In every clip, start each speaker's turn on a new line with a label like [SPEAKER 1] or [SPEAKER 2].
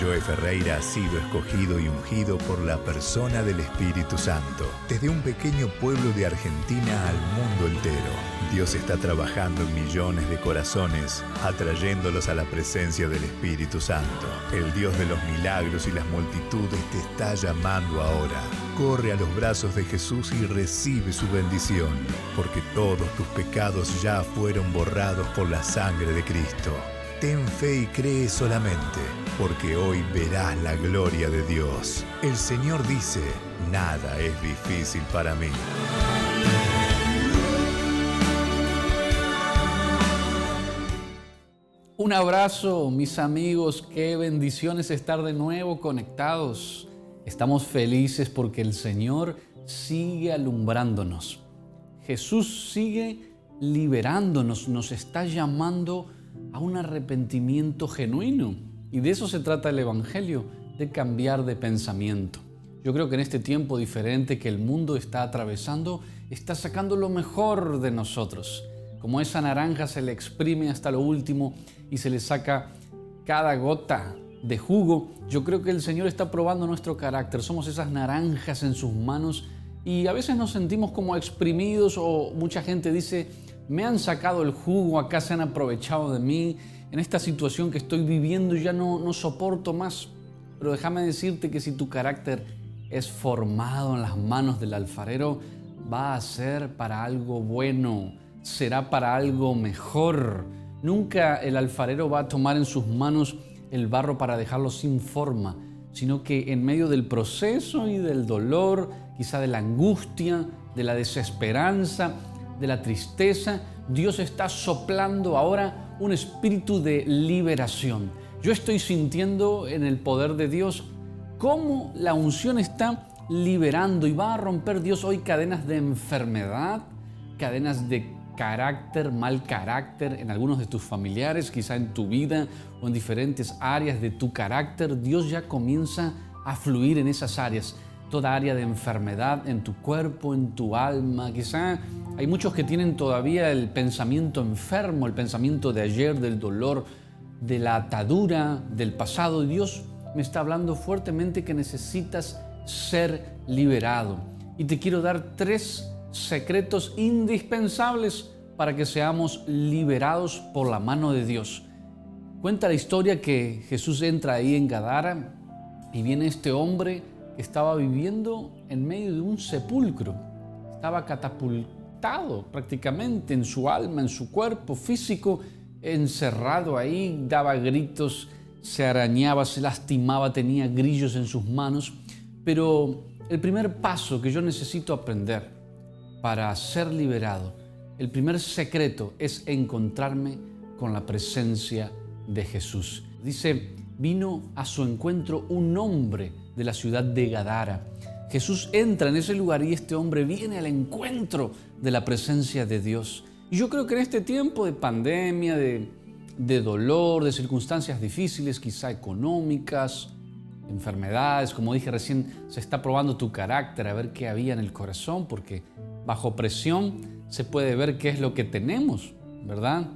[SPEAKER 1] Joe Ferreira ha sido escogido y ungido por la persona del Espíritu Santo. Desde un pequeño pueblo de Argentina al mundo entero, Dios está trabajando en millones de corazones, atrayéndolos a la presencia del Espíritu Santo. El Dios de los milagros y las multitudes te está llamando ahora. Corre a los brazos de Jesús y recibe su bendición, porque todos tus pecados ya fueron borrados por la sangre de Cristo. Ten fe y cree solamente, porque hoy verás la gloria de Dios. El Señor dice, nada es difícil para mí.
[SPEAKER 2] Un abrazo, mis amigos, qué bendiciones estar de nuevo conectados. Estamos felices porque el Señor sigue alumbrándonos. Jesús sigue liberándonos, nos está llamando a un arrepentimiento genuino. Y de eso se trata el Evangelio, de cambiar de pensamiento. Yo creo que en este tiempo diferente que el mundo está atravesando, está sacando lo mejor de nosotros. Como esa naranja se le exprime hasta lo último y se le saca cada gota de jugo, yo creo que el Señor está probando nuestro carácter. Somos esas naranjas en sus manos y a veces nos sentimos como exprimidos o mucha gente dice, me han sacado el jugo, acá se han aprovechado de mí, en esta situación que estoy viviendo ya no, no soporto más. Pero déjame decirte que si tu carácter es formado en las manos del alfarero, va a ser para algo bueno, será para algo mejor. Nunca el alfarero va a tomar en sus manos el barro para dejarlo sin forma, sino que en medio del proceso y del dolor, quizá de la angustia, de la desesperanza, de la tristeza, Dios está soplando ahora un espíritu de liberación. Yo estoy sintiendo en el poder de Dios cómo la unción está liberando y va a romper Dios hoy cadenas de enfermedad, cadenas de carácter, mal carácter en algunos de tus familiares, quizá en tu vida o en diferentes áreas de tu carácter. Dios ya comienza a fluir en esas áreas toda área de enfermedad en tu cuerpo, en tu alma. Quizá hay muchos que tienen todavía el pensamiento enfermo, el pensamiento de ayer, del dolor, de la atadura, del pasado. Y Dios me está hablando fuertemente que necesitas ser liberado. Y te quiero dar tres secretos indispensables para que seamos liberados por la mano de Dios. Cuenta la historia que Jesús entra ahí en Gadara y viene este hombre estaba viviendo en medio de un sepulcro. Estaba catapultado prácticamente en su alma, en su cuerpo físico, encerrado ahí, daba gritos, se arañaba, se lastimaba, tenía grillos en sus manos. Pero el primer paso que yo necesito aprender para ser liberado, el primer secreto es encontrarme con la presencia de Jesús. Dice, vino a su encuentro un hombre de la ciudad de Gadara. Jesús entra en ese lugar y este hombre viene al encuentro de la presencia de Dios. Y yo creo que en este tiempo de pandemia, de, de dolor, de circunstancias difíciles, quizá económicas, enfermedades, como dije recién, se está probando tu carácter, a ver qué había en el corazón, porque bajo presión se puede ver qué es lo que tenemos, ¿verdad?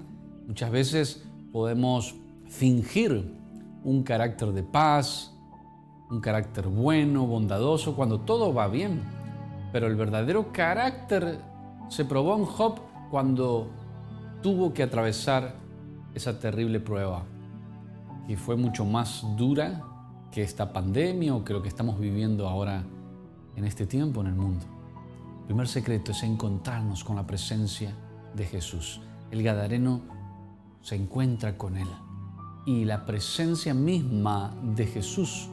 [SPEAKER 2] Muchas veces podemos fingir un carácter de paz, un carácter bueno, bondadoso, cuando todo va bien. Pero el verdadero carácter se probó en Job cuando tuvo que atravesar esa terrible prueba, y fue mucho más dura que esta pandemia o que lo que estamos viviendo ahora en este tiempo en el mundo. El primer secreto es encontrarnos con la presencia de Jesús. El Gadareno se encuentra con Él y la presencia misma de Jesús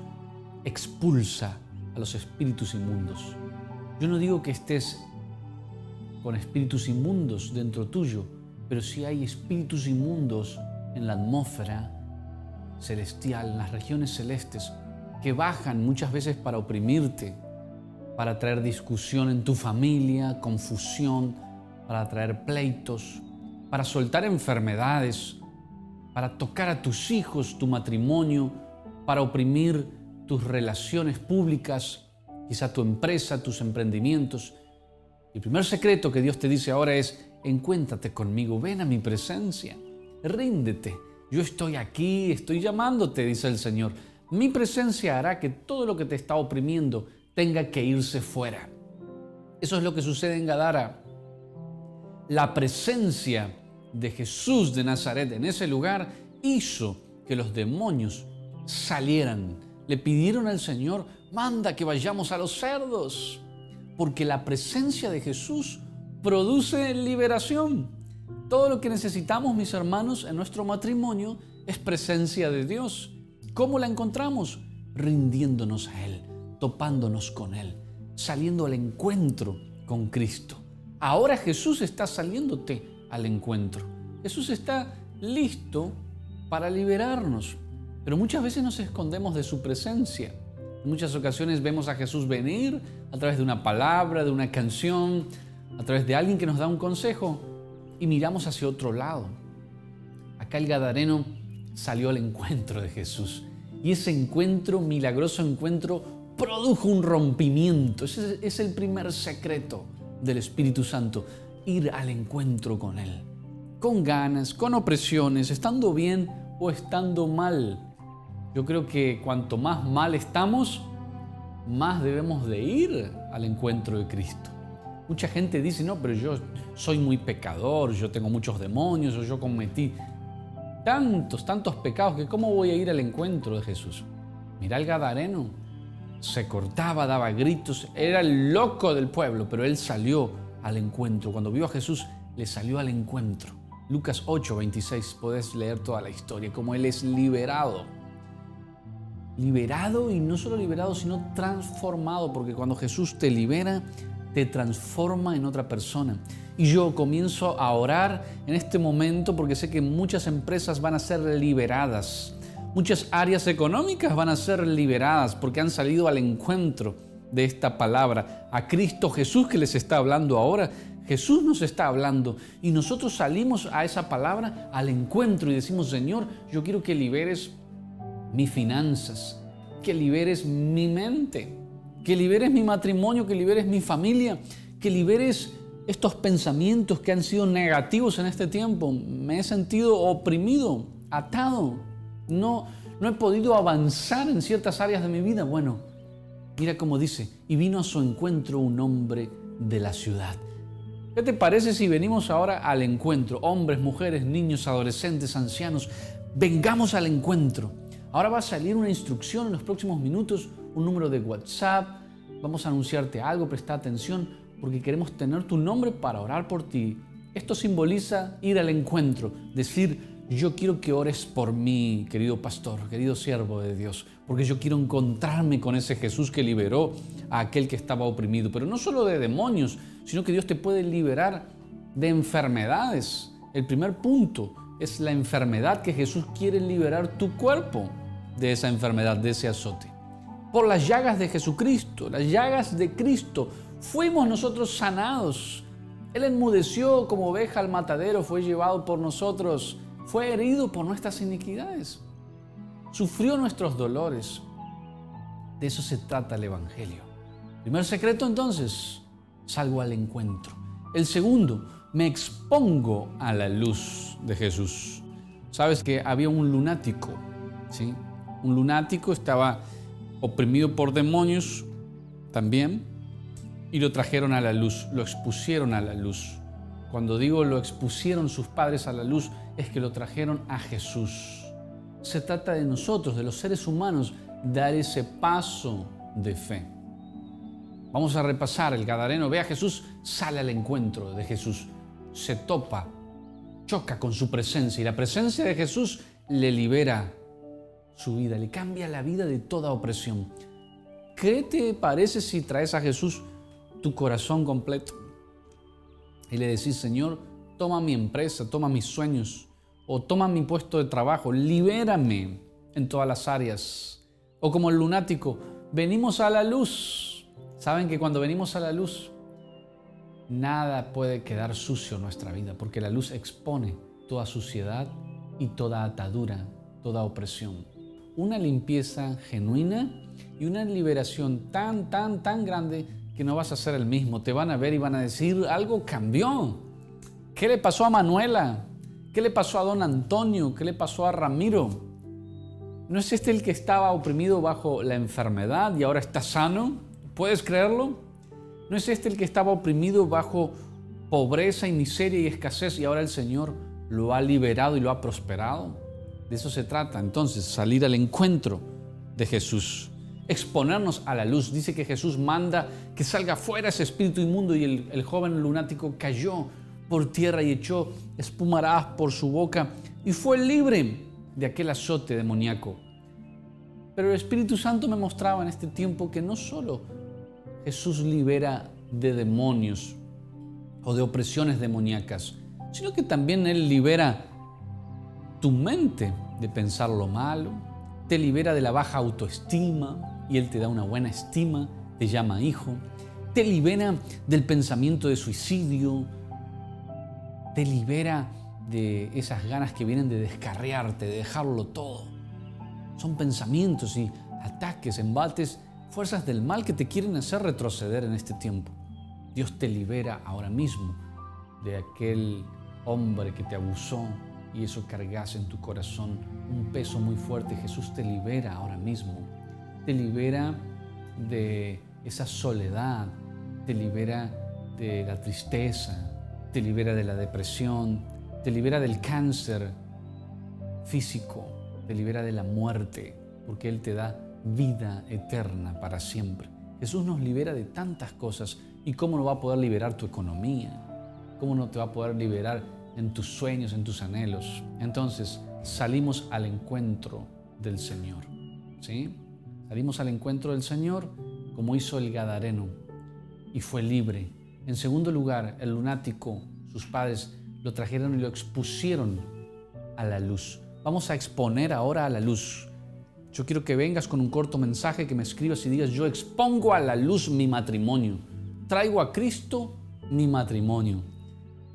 [SPEAKER 2] expulsa a los espíritus inmundos. Yo no digo que estés con espíritus inmundos dentro tuyo, pero si hay espíritus inmundos en la atmósfera celestial, en las regiones celestes, que bajan muchas veces para oprimirte, para traer discusión en tu familia, confusión, para traer pleitos, para soltar enfermedades, para tocar a tus hijos, tu matrimonio, para oprimir tus relaciones públicas, quizá tu empresa, tus emprendimientos. El primer secreto que Dios te dice ahora es, encuéntrate conmigo, ven a mi presencia, ríndete. Yo estoy aquí, estoy llamándote, dice el Señor. Mi presencia hará que todo lo que te está oprimiendo tenga que irse fuera. Eso es lo que sucede en Gadara. La presencia de Jesús de Nazaret en ese lugar hizo que los demonios salieran. Le pidieron al Señor, manda que vayamos a los cerdos, porque la presencia de Jesús produce liberación. Todo lo que necesitamos, mis hermanos, en nuestro matrimonio es presencia de Dios. ¿Cómo la encontramos? Rindiéndonos a Él, topándonos con Él, saliendo al encuentro con Cristo. Ahora Jesús está saliéndote al encuentro. Jesús está listo para liberarnos, pero muchas veces nos escondemos de su presencia. En muchas ocasiones vemos a Jesús venir a través de una palabra, de una canción, a través de alguien que nos da un consejo y miramos hacia otro lado. Acá el Gadareno salió al encuentro de Jesús y ese encuentro, milagroso encuentro, produjo un rompimiento. Ese es el primer secreto del Espíritu Santo, ir al encuentro con Él. Con ganas, con opresiones, estando bien o estando mal. Yo creo que cuanto más mal estamos, más debemos de ir al encuentro de Cristo. Mucha gente dice, no, pero yo soy muy pecador, yo tengo muchos demonios, o yo cometí tantos, tantos pecados, que ¿cómo voy a ir al encuentro de Jesús? Mira el Gadareno, se cortaba, daba gritos, era el loco del pueblo, pero él salió al encuentro. Cuando vio a Jesús, le salió al encuentro. Lucas 8, 26, puedes leer toda la historia, como él es liberado. Liberado y no solo liberado, sino transformado, porque cuando Jesús te libera, te transforma en otra persona. Y yo comienzo a orar en este momento porque sé que muchas empresas van a ser liberadas Muchas áreas económicas van a ser liberadas porque han salido al encuentro de esta palabra. A Cristo Jesús que les está hablando ahora, Jesús nos está hablando y nosotros salimos a esa palabra al encuentro y decimos, Señor, yo quiero que liberes mis finanzas, que liberes mi mente, que liberes mi matrimonio, que liberes mi familia, que liberes estos pensamientos que han sido negativos en este tiempo. Me he sentido oprimido, atado, no, no he podido avanzar en ciertas áreas de mi vida. Bueno, mira cómo dice, y vino a su encuentro un hombre de la ciudad. ¿Qué te parece si venimos ahora al encuentro? Hombres, mujeres, niños, adolescentes, ancianos, vengamos al encuentro. Ahora va a salir una instrucción en los próximos minutos, un número de WhatsApp, vamos a anunciarte algo, presta atención, porque queremos tener tu nombre para orar por ti. Esto simboliza ir al encuentro, decir, yo quiero que ores por mí, querido pastor, querido siervo de Dios, porque yo quiero encontrarme con ese Jesús que liberó a aquel que estaba oprimido, pero no solo de demonios, sino que Dios te puede liberar de enfermedades. El primer punto es la enfermedad que Jesús quiere liberar tu cuerpo de esa enfermedad, de ese azote. Por las llagas de Jesucristo, las llagas de Cristo, fuimos nosotros sanados. Él enmudeció como oveja al matadero, fue llevado por nosotros fue herido por nuestras iniquidades, sufrió nuestros dolores. De eso se trata el Evangelio. Primer secreto entonces, salgo al encuentro. El segundo, me expongo a la luz de Jesús. Sabes que había un lunático, ¿sí? Un lunático estaba oprimido por demonios también y lo trajeron a la luz, lo expusieron a la luz. Cuando digo lo expusieron sus padres a la luz, es que lo trajeron a Jesús. Se trata de nosotros, de los seres humanos, dar ese paso de fe. Vamos a repasar el Gadareno. Ve a Jesús, sale al encuentro de Jesús, se topa, choca con su presencia y la presencia de Jesús le libera su vida, le cambia la vida de toda opresión. ¿Qué te parece si traes a Jesús tu corazón completo? y le decís, Señor, toma mi empresa, toma mis sueños, o toma mi puesto de trabajo, libérame en todas las áreas. O como el lunático, venimos a la luz. Saben que cuando venimos a la luz, nada puede quedar sucio en nuestra vida, porque la luz expone toda suciedad y toda atadura, toda opresión. Una limpieza genuina y una liberación tan, tan, tan grande que no vas a ser el mismo. Te van a ver y van a decir, algo cambió. ¿Qué le pasó a Manuela? ¿Qué le pasó a don Antonio? ¿Qué le pasó a Ramiro? ¿No es este el que estaba oprimido bajo la enfermedad y ahora está sano? ¿Puedes creerlo? ¿No es este el que estaba oprimido bajo pobreza y miseria y escasez y ahora el Señor lo ha liberado y lo ha prosperado? De eso se trata entonces, salir al encuentro de Jesús, exponernos a la luz. Dice que Jesús manda que salga fuera ese espíritu inmundo y el, joven lunático cayó por tierra y echó espumarás por su boca y fue libre de aquel azote demoníaco. Pero el Espíritu Santo me mostraba en este tiempo que no solo Jesús libera de demonios o de opresiones demoníacas, sino que también Él libera tu mente de pensar lo malo, te libera de la baja autoestima y Él te da una buena estima, te llama hijo, te libera del pensamiento de suicidio, te libera de esas ganas que vienen de descarriarte, de dejarlo todo. Son pensamientos y ataques, embates, fuerzas del mal que te quieren hacer retroceder en este tiempo. Dios te libera ahora mismo de aquel hombre que te abusó, y eso cargas en tu corazón un peso muy fuerte, Jesús te libera ahora mismo. Te libera de esa soledad, te libera de la tristeza, te libera de la depresión, te libera del cáncer físico, te libera de la muerte, porque Él te da vida eterna para siempre. Jesús nos libera de tantas cosas y cómo no va a poder liberar tu economía, cómo no te va a poder liberar en tus sueños, en tus anhelos. Entonces salimos al encuentro del Señor. ¿sí? Salimos al encuentro del Señor como hizo el Gadareno y fue libre. En segundo lugar, el lunático, sus padres lo trajeron y lo expusieron a la luz. Vamos a exponer ahora a la luz. Yo quiero que vengas con un corto mensaje, que me escribas y digas, yo expongo a la luz mi matrimonio. Traigo a Cristo mi matrimonio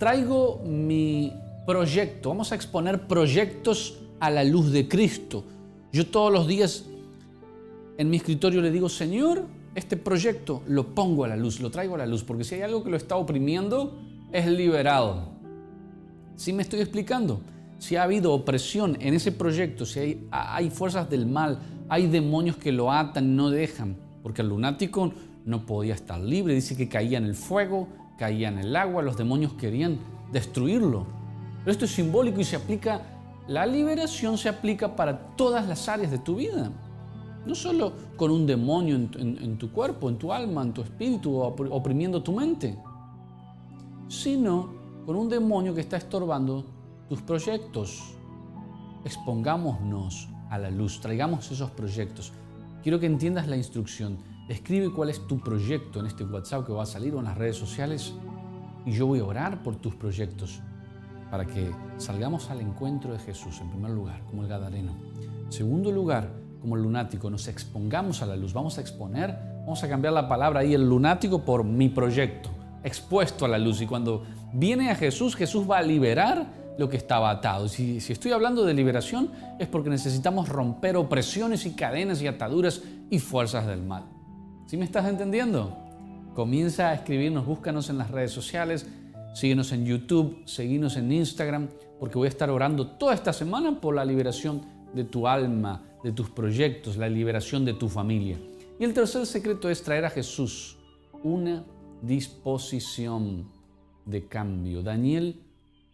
[SPEAKER 2] traigo mi proyecto, vamos a exponer proyectos a la luz de Cristo. Yo todos los días en mi escritorio le digo, Señor, este proyecto lo pongo a la luz, lo traigo a la luz, porque si hay algo que lo está oprimiendo, es liberado. ¿Sí me estoy explicando? Si ha habido opresión en ese proyecto, si hay, fuerzas del mal, hay demonios que lo atan, no dejan, porque el lunático no podía estar libre, dice que caía en el fuego, caía en el agua, los demonios querían destruirlo. Pero esto es simbólico y se aplica, la liberación se aplica para todas las áreas de tu vida. No solo con un demonio en, tu cuerpo, en tu alma, en tu espíritu, oprimiendo tu mente, sino con un demonio que está estorbando tus proyectos. Expongámonos a la luz, traigamos esos proyectos. Quiero que entiendas la instrucción. Escribe cuál es tu proyecto en este WhatsApp que va a salir o en las redes sociales y yo voy a orar por tus proyectos para que salgamos al encuentro de Jesús en primer lugar, como el Gadareno. En segundo lugar, como el lunático, nos expongamos a la luz. Vamos a exponer, vamos a cambiar la palabra ahí, el lunático, por mi proyecto, expuesto a la luz. Y cuando viene a Jesús, Jesús va a liberar lo que estaba atado. Si, si estoy hablando de liberación, es porque necesitamos romper opresiones y cadenas y ataduras y fuerzas del mal. ¿Sí me estás entendiendo? Comienza a escribirnos, búscanos en las redes sociales, síguenos en YouTube, seguinos en Instagram, porque voy a estar orando toda esta semana por la liberación de tu alma, de tus proyectos, la liberación de tu familia. Y el tercer secreto es traer a Jesús una disposición de cambio. Daniel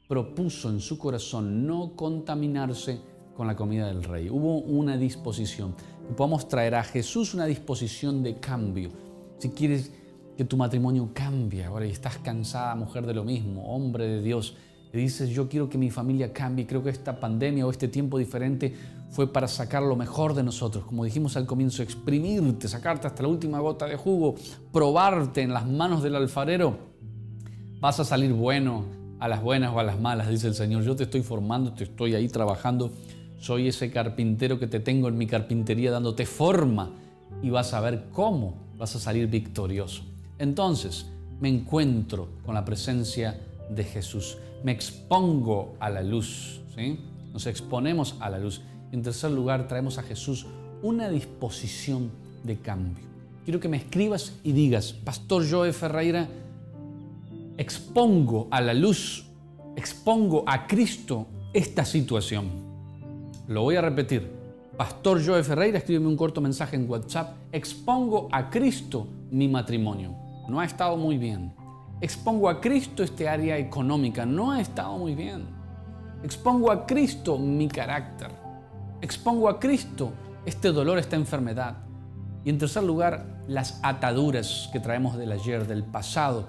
[SPEAKER 2] propuso en su corazón no contaminarse con la comida del rey. Hubo una disposición que podamos traer a Jesús una disposición de cambio. Si quieres que tu matrimonio cambie ahora y estás cansada, mujer de lo mismo, hombre de Dios, y dices, yo quiero que mi familia cambie, creo que esta pandemia o este tiempo diferente fue para sacar lo mejor de nosotros, como dijimos al comienzo, exprimirte, sacarte hasta la última gota de jugo, probarte en las manos del alfarero, vas a salir bueno a las buenas o a las malas, dice el Señor, yo te estoy formando, te estoy ahí trabajando soy ese carpintero que te tengo en mi carpintería dándote forma y vas a ver cómo vas a salir victorioso. Entonces me encuentro con la presencia de Jesús, me expongo a la luz, ¿sí? nos exponemos a la luz. En tercer lugar, traemos a Jesús una disposición de cambio. Quiero que me escribas y digas, Pastor Joe Ferreira, expongo a la luz, expongo a Cristo esta situación. Lo voy a repetir. Pastor Joe Ferreira, escríbeme un corto mensaje en WhatsApp. Expongo a Cristo mi matrimonio. No ha estado muy bien. Expongo a Cristo este área económica. No ha estado muy bien. Expongo a Cristo mi carácter. Expongo a Cristo este dolor, esta enfermedad. Y en tercer lugar, las ataduras que traemos del ayer, del pasado.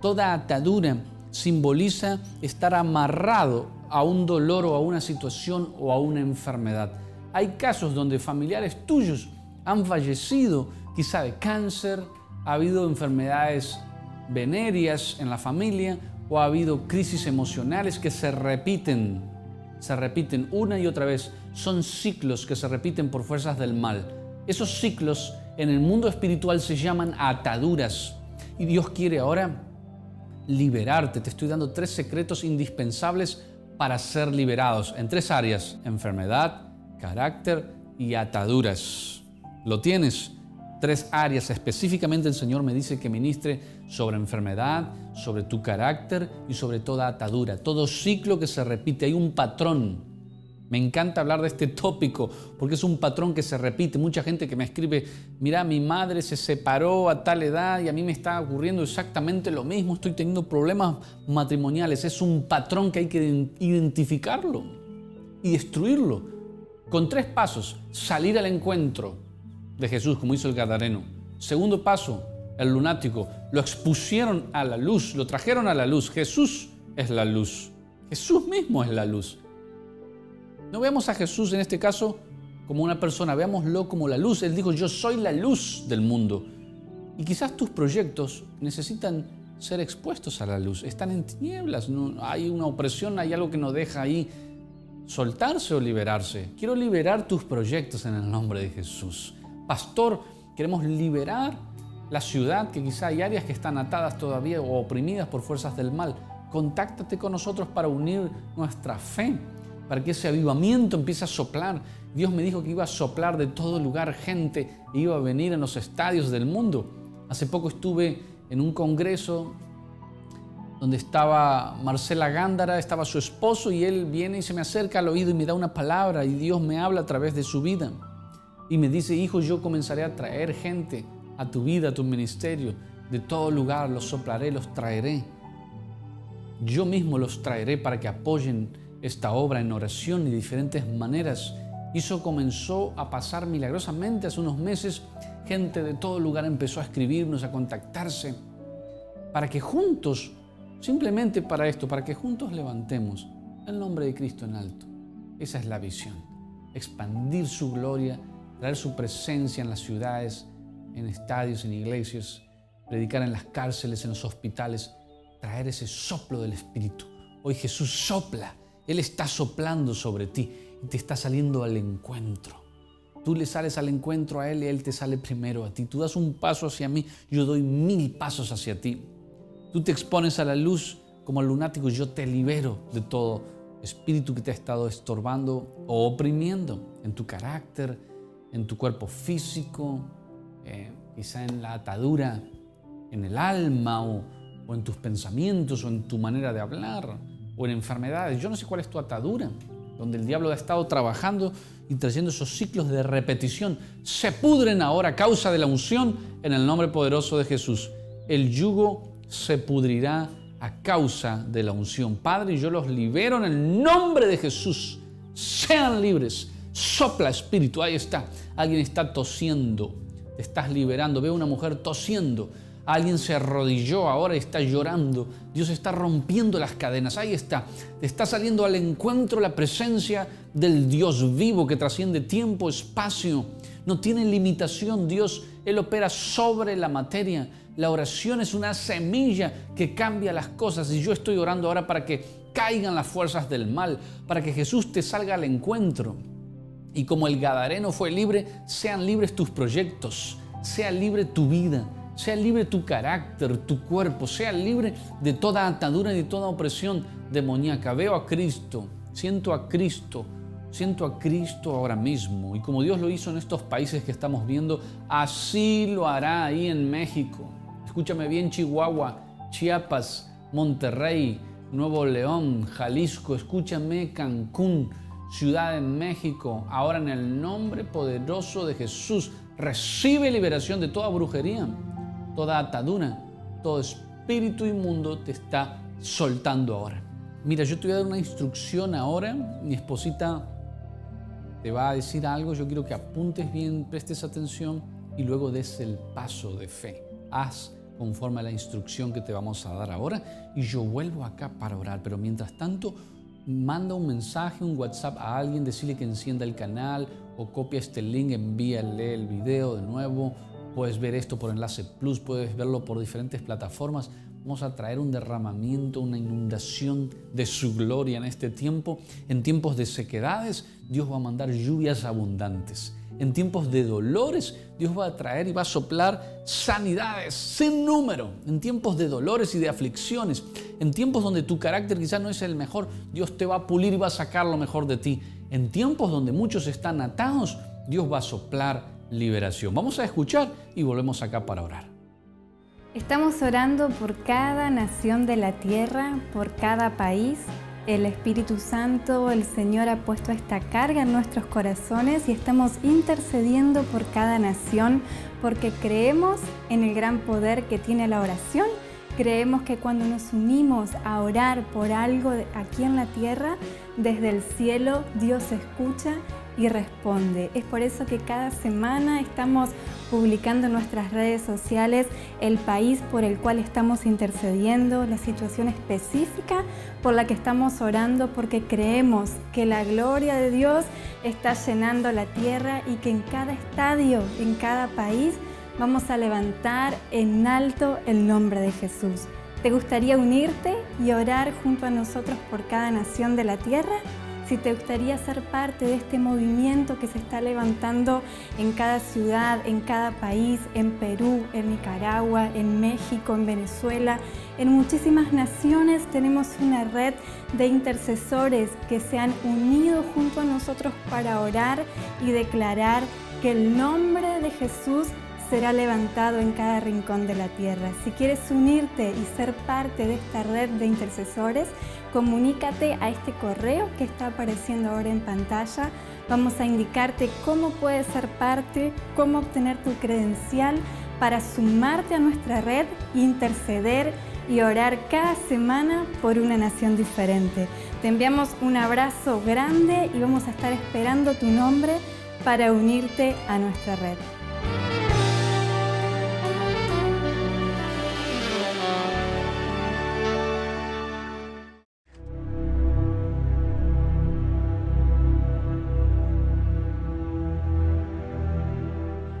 [SPEAKER 2] Toda atadura simboliza estar amarrado a un dolor o a una situación o a una enfermedad. Hay casos donde familiares tuyos han fallecido, quizá de cáncer, ha habido enfermedades venéreas en la familia o ha habido crisis emocionales que se repiten, se repiten una y otra vez. Son ciclos que se repiten por fuerzas del mal. Esos ciclos en el mundo espiritual se llaman ataduras. Y Dios quiere ahora liberarte. Te estoy dando tres secretos indispensables para ser liberados en tres áreas. Enfermedad, carácter y ataduras. ¿Lo tienes? Tres áreas específicamente el Señor me dice que ministre sobre enfermedad, sobre tu carácter y sobre toda atadura, todo ciclo que se repite. Hay un patrón. Me encanta hablar de este tópico porque es un patrón que se repite. Mucha gente que me escribe, mira, mi madre se separó a tal edad y a mí me está ocurriendo exactamente lo mismo, estoy teniendo problemas matrimoniales. Es un patrón que hay que identificarlo y destruirlo con tres pasos, salir al encuentro de Jesús, como hizo el Gadareno. Segundo paso, el lunático. Lo expusieron a la luz, lo trajeron a la luz. Jesús es la luz. Jesús mismo es la luz. No veamos a Jesús en este caso como una persona, veámoslo como la luz. Él dijo, yo soy la luz del mundo. Y quizás tus proyectos necesitan ser expuestos a la luz. Están en tinieblas, hay una opresión, hay algo que nos deja ahí soltarse o liberarse. Quiero liberar tus proyectos en el nombre de Jesús. Pastor, queremos liberar la ciudad, que quizá hay áreas que están atadas todavía o oprimidas por fuerzas del mal. Contáctate con nosotros para unir nuestra fe, para que ese avivamiento empiece a soplar. Dios me dijo que iba a soplar de todo lugar gente, iba a venir en los estadios del mundo. Hace poco estuve en un congreso donde estaba Marcela Gándara, estaba su esposo y él viene y se me acerca al oído y me da una palabra y Dios me habla a través de su vida. Y me dice, hijo, yo comenzaré a traer gente a tu vida, a tu ministerio, de todo lugar, los soplaré, los traeré. Yo mismo los traeré para que apoyen esta obra en oración de diferentes maneras. Y comenzó a pasar milagrosamente hace unos meses. Gente de todo lugar empezó a escribirnos, a contactarse, para que juntos Simplemente para esto, para que juntos levantemos el nombre de Cristo en alto. Esa es la visión. Expandir su gloria, traer su presencia en las ciudades, en estadios, en iglesias, predicar en las cárceles, en los hospitales, traer ese soplo del Espíritu. Hoy Jesús sopla, Él está soplando sobre ti y te está saliendo al encuentro. Tú le sales al encuentro a Él y Él te sale primero a ti. Tú das un paso hacia mí, yo doy mil pasos hacia ti. Tú te expones a la luz como lunático, yo te libero de todo espíritu que te ha estado estorbando o oprimiendo en tu carácter, en tu cuerpo físico, eh, quizá en la atadura, en el alma o, o en tus pensamientos o en tu manera de hablar o en enfermedades. Yo no sé cuál es tu atadura, donde el diablo ha estado trabajando y trayendo esos ciclos de repetición. Se pudren ahora a causa de la unción en el nombre poderoso de Jesús. El yugo se pudrirá a causa de la unción. Padre, yo los libero en el nombre de Jesús. Sean libres. Sopla espíritu. Ahí está. Alguien está tosiendo. Te estás liberando. Veo una mujer tosiendo. Alguien se arrodilló ahora y está llorando. Dios está rompiendo las cadenas. Ahí está. Está saliendo al encuentro la presencia del Dios vivo que trasciende tiempo, espacio. No tiene limitación. Dios, Él opera sobre la materia. La oración es una semilla que cambia las cosas y yo estoy orando ahora para que caigan las fuerzas del mal, para que Jesús te salga al encuentro. Y como el Gadareno fue libre, sean libres tus proyectos, sea libre tu vida, sea libre tu carácter, tu cuerpo, sea libre de toda atadura y de toda opresión demoníaca. Veo a Cristo, siento a Cristo, siento a Cristo ahora mismo. Y como Dios lo hizo en estos países que estamos viendo, así lo hará ahí en México escúchame bien Chihuahua, Chiapas, Monterrey, Nuevo León, Jalisco, escúchame Cancún, Ciudad de México, ahora en el nombre poderoso de Jesús, recibe liberación de toda brujería, toda atadura, todo espíritu inmundo te está soltando ahora. Mira, yo te voy a dar una instrucción ahora. Mi esposita te va a decir algo. Yo quiero que apuntes bien, prestes atención y luego des el paso de fe. Haz conforme a la instrucción que te vamos a dar ahora y yo vuelvo acá para orar. Pero mientras tanto, manda un mensaje, un WhatsApp a alguien, decirle que encienda el canal o copia este link, envíale el video de nuevo. Puedes ver esto por Enlace Plus, puedes verlo por diferentes plataformas. Vamos a traer un derramamiento, una inundación de su gloria en este tiempo. En tiempos de sequedades, Dios va a mandar lluvias abundantes. En tiempos de dolores, Dios va a traer y va a soplar sanidades sin número. En tiempos de dolores y de aflicciones, en tiempos donde tu carácter quizás no es el mejor, Dios te va a pulir y va a sacar lo mejor de ti. En tiempos donde muchos están atados, Dios va a soplar liberación. Vamos a escuchar y volvemos acá para orar.
[SPEAKER 3] Estamos orando por cada nación de la tierra, por cada país. El Espíritu Santo, el Señor ha puesto esta carga en nuestros corazones y estamos intercediendo por cada nación porque creemos en el gran poder que tiene la oración. Creemos que cuando nos unimos a orar por algo aquí en la tierra, desde el cielo Dios escucha y responde. Es por eso que cada semana estamos publicando en nuestras redes sociales el país por el cual estamos intercediendo, la situación específica por la que estamos orando, porque creemos que la gloria de Dios está llenando la tierra y que en cada estadio, en cada país, vamos a levantar en alto el nombre de Jesús. ¿Te gustaría unirte y orar junto a nosotros por cada nación de la tierra? Si te gustaría ser parte de este movimiento que se está levantando en cada ciudad, en cada país, en Perú, en Nicaragua, en México, en Venezuela, en muchísimas naciones tenemos una red de intercesores que se han unido junto a nosotros para orar y declarar que el nombre de Jesús será levantado en cada rincón de la tierra. Si quieres unirte y ser parte de esta red de intercesores, comunícate a este correo que está apareciendo ahora en pantalla. Vamos a indicarte cómo puedes ser parte, cómo obtener tu credencial para sumarte a nuestra red, interceder y orar cada semana por una nación diferente. Te enviamos un abrazo grande y vamos a estar esperando tu nombre para unirte a nuestra red.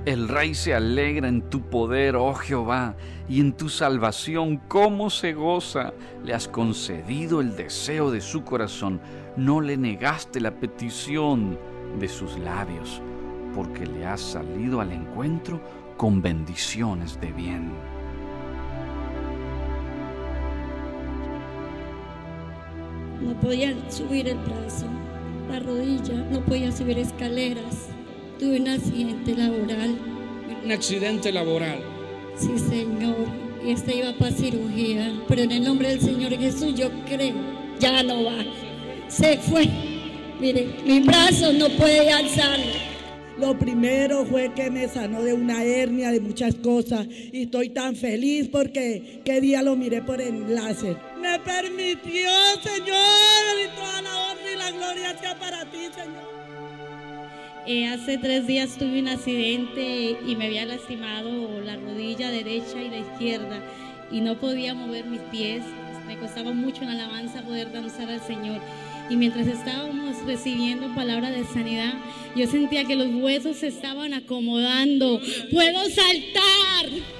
[SPEAKER 2] El rey se alegra en tu poder, oh Jehová, y en tu salvación, cómo se goza. Le has concedido el deseo de su corazón, no le negaste la petición de sus labios, porque le has salido al encuentro con bendiciones de bien.
[SPEAKER 4] No podía subir el brazo, la rodilla, no podía subir escaleras Tuve un accidente laboral.
[SPEAKER 5] Un accidente laboral.
[SPEAKER 4] Sí, Señor. Y este iba para cirugía. Pero en el nombre del Señor Jesús yo creo. Ya no va. Se fue. Mire, mi brazo no puede alzar.
[SPEAKER 6] Lo primero fue que me sanó de una hernia, de muchas cosas. Y estoy tan feliz porque qué día lo miré por enlace. Me permitió, Señor, y toda la honra y la gloria sea para ti, Señor.
[SPEAKER 7] Eh, hace tres días tuve un accidente y me había lastimado la rodilla derecha y la izquierda y no podía mover mis pies. Me costaba mucho en alabanza poder danzar al Señor. Y mientras estábamos recibiendo palabra de sanidad, yo sentía que los huesos se estaban acomodando. ¡Puedo saltar!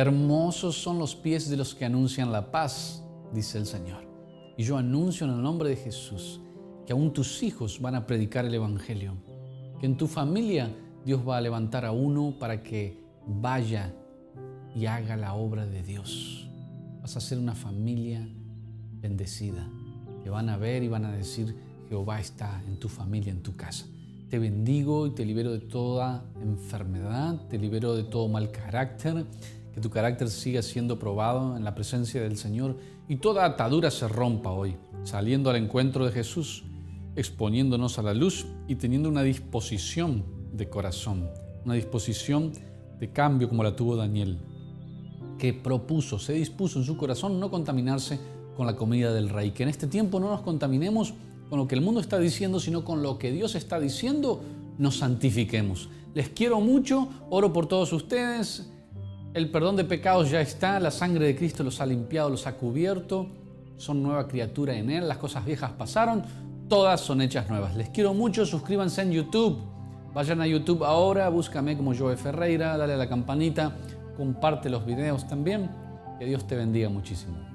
[SPEAKER 2] Hermosos son los pies de los que anuncian la paz, dice el Señor. Y yo anuncio en el nombre de Jesús que aún tus hijos van a predicar el Evangelio. que en tu familia Dios va a levantar a uno para que vaya y haga la obra de Dios. Vas a ser una familia bendecida. Te van a ver y van a decir, Jehová está en tu familia, en tu casa. Te bendigo y te libero de toda enfermedad, te libero de todo mal carácter, que tu carácter siga siendo probado en la presencia del Señor y toda atadura se rompa hoy, saliendo al encuentro de Jesús, exponiéndonos a la luz y teniendo una disposición de corazón, una disposición de cambio como la tuvo Daniel, que propuso, se dispuso en su corazón no contaminarse con la comida del rey, que en este tiempo no nos contaminemos con lo que el mundo está diciendo, sino con lo que Dios está diciendo, nos santifiquemos. Les quiero mucho, oro por todos ustedes. El perdón de pecados ya está, la sangre de Cristo los ha limpiado, los ha cubierto, son nueva criatura en Él, las cosas viejas pasaron, todas son hechas nuevas. Les quiero mucho, suscríbanse en YouTube. Vayan a YouTube ahora, búscame como Joe Ferreira, dale a la campanita, comparte los videos también. Que Dios te bendiga muchísimo.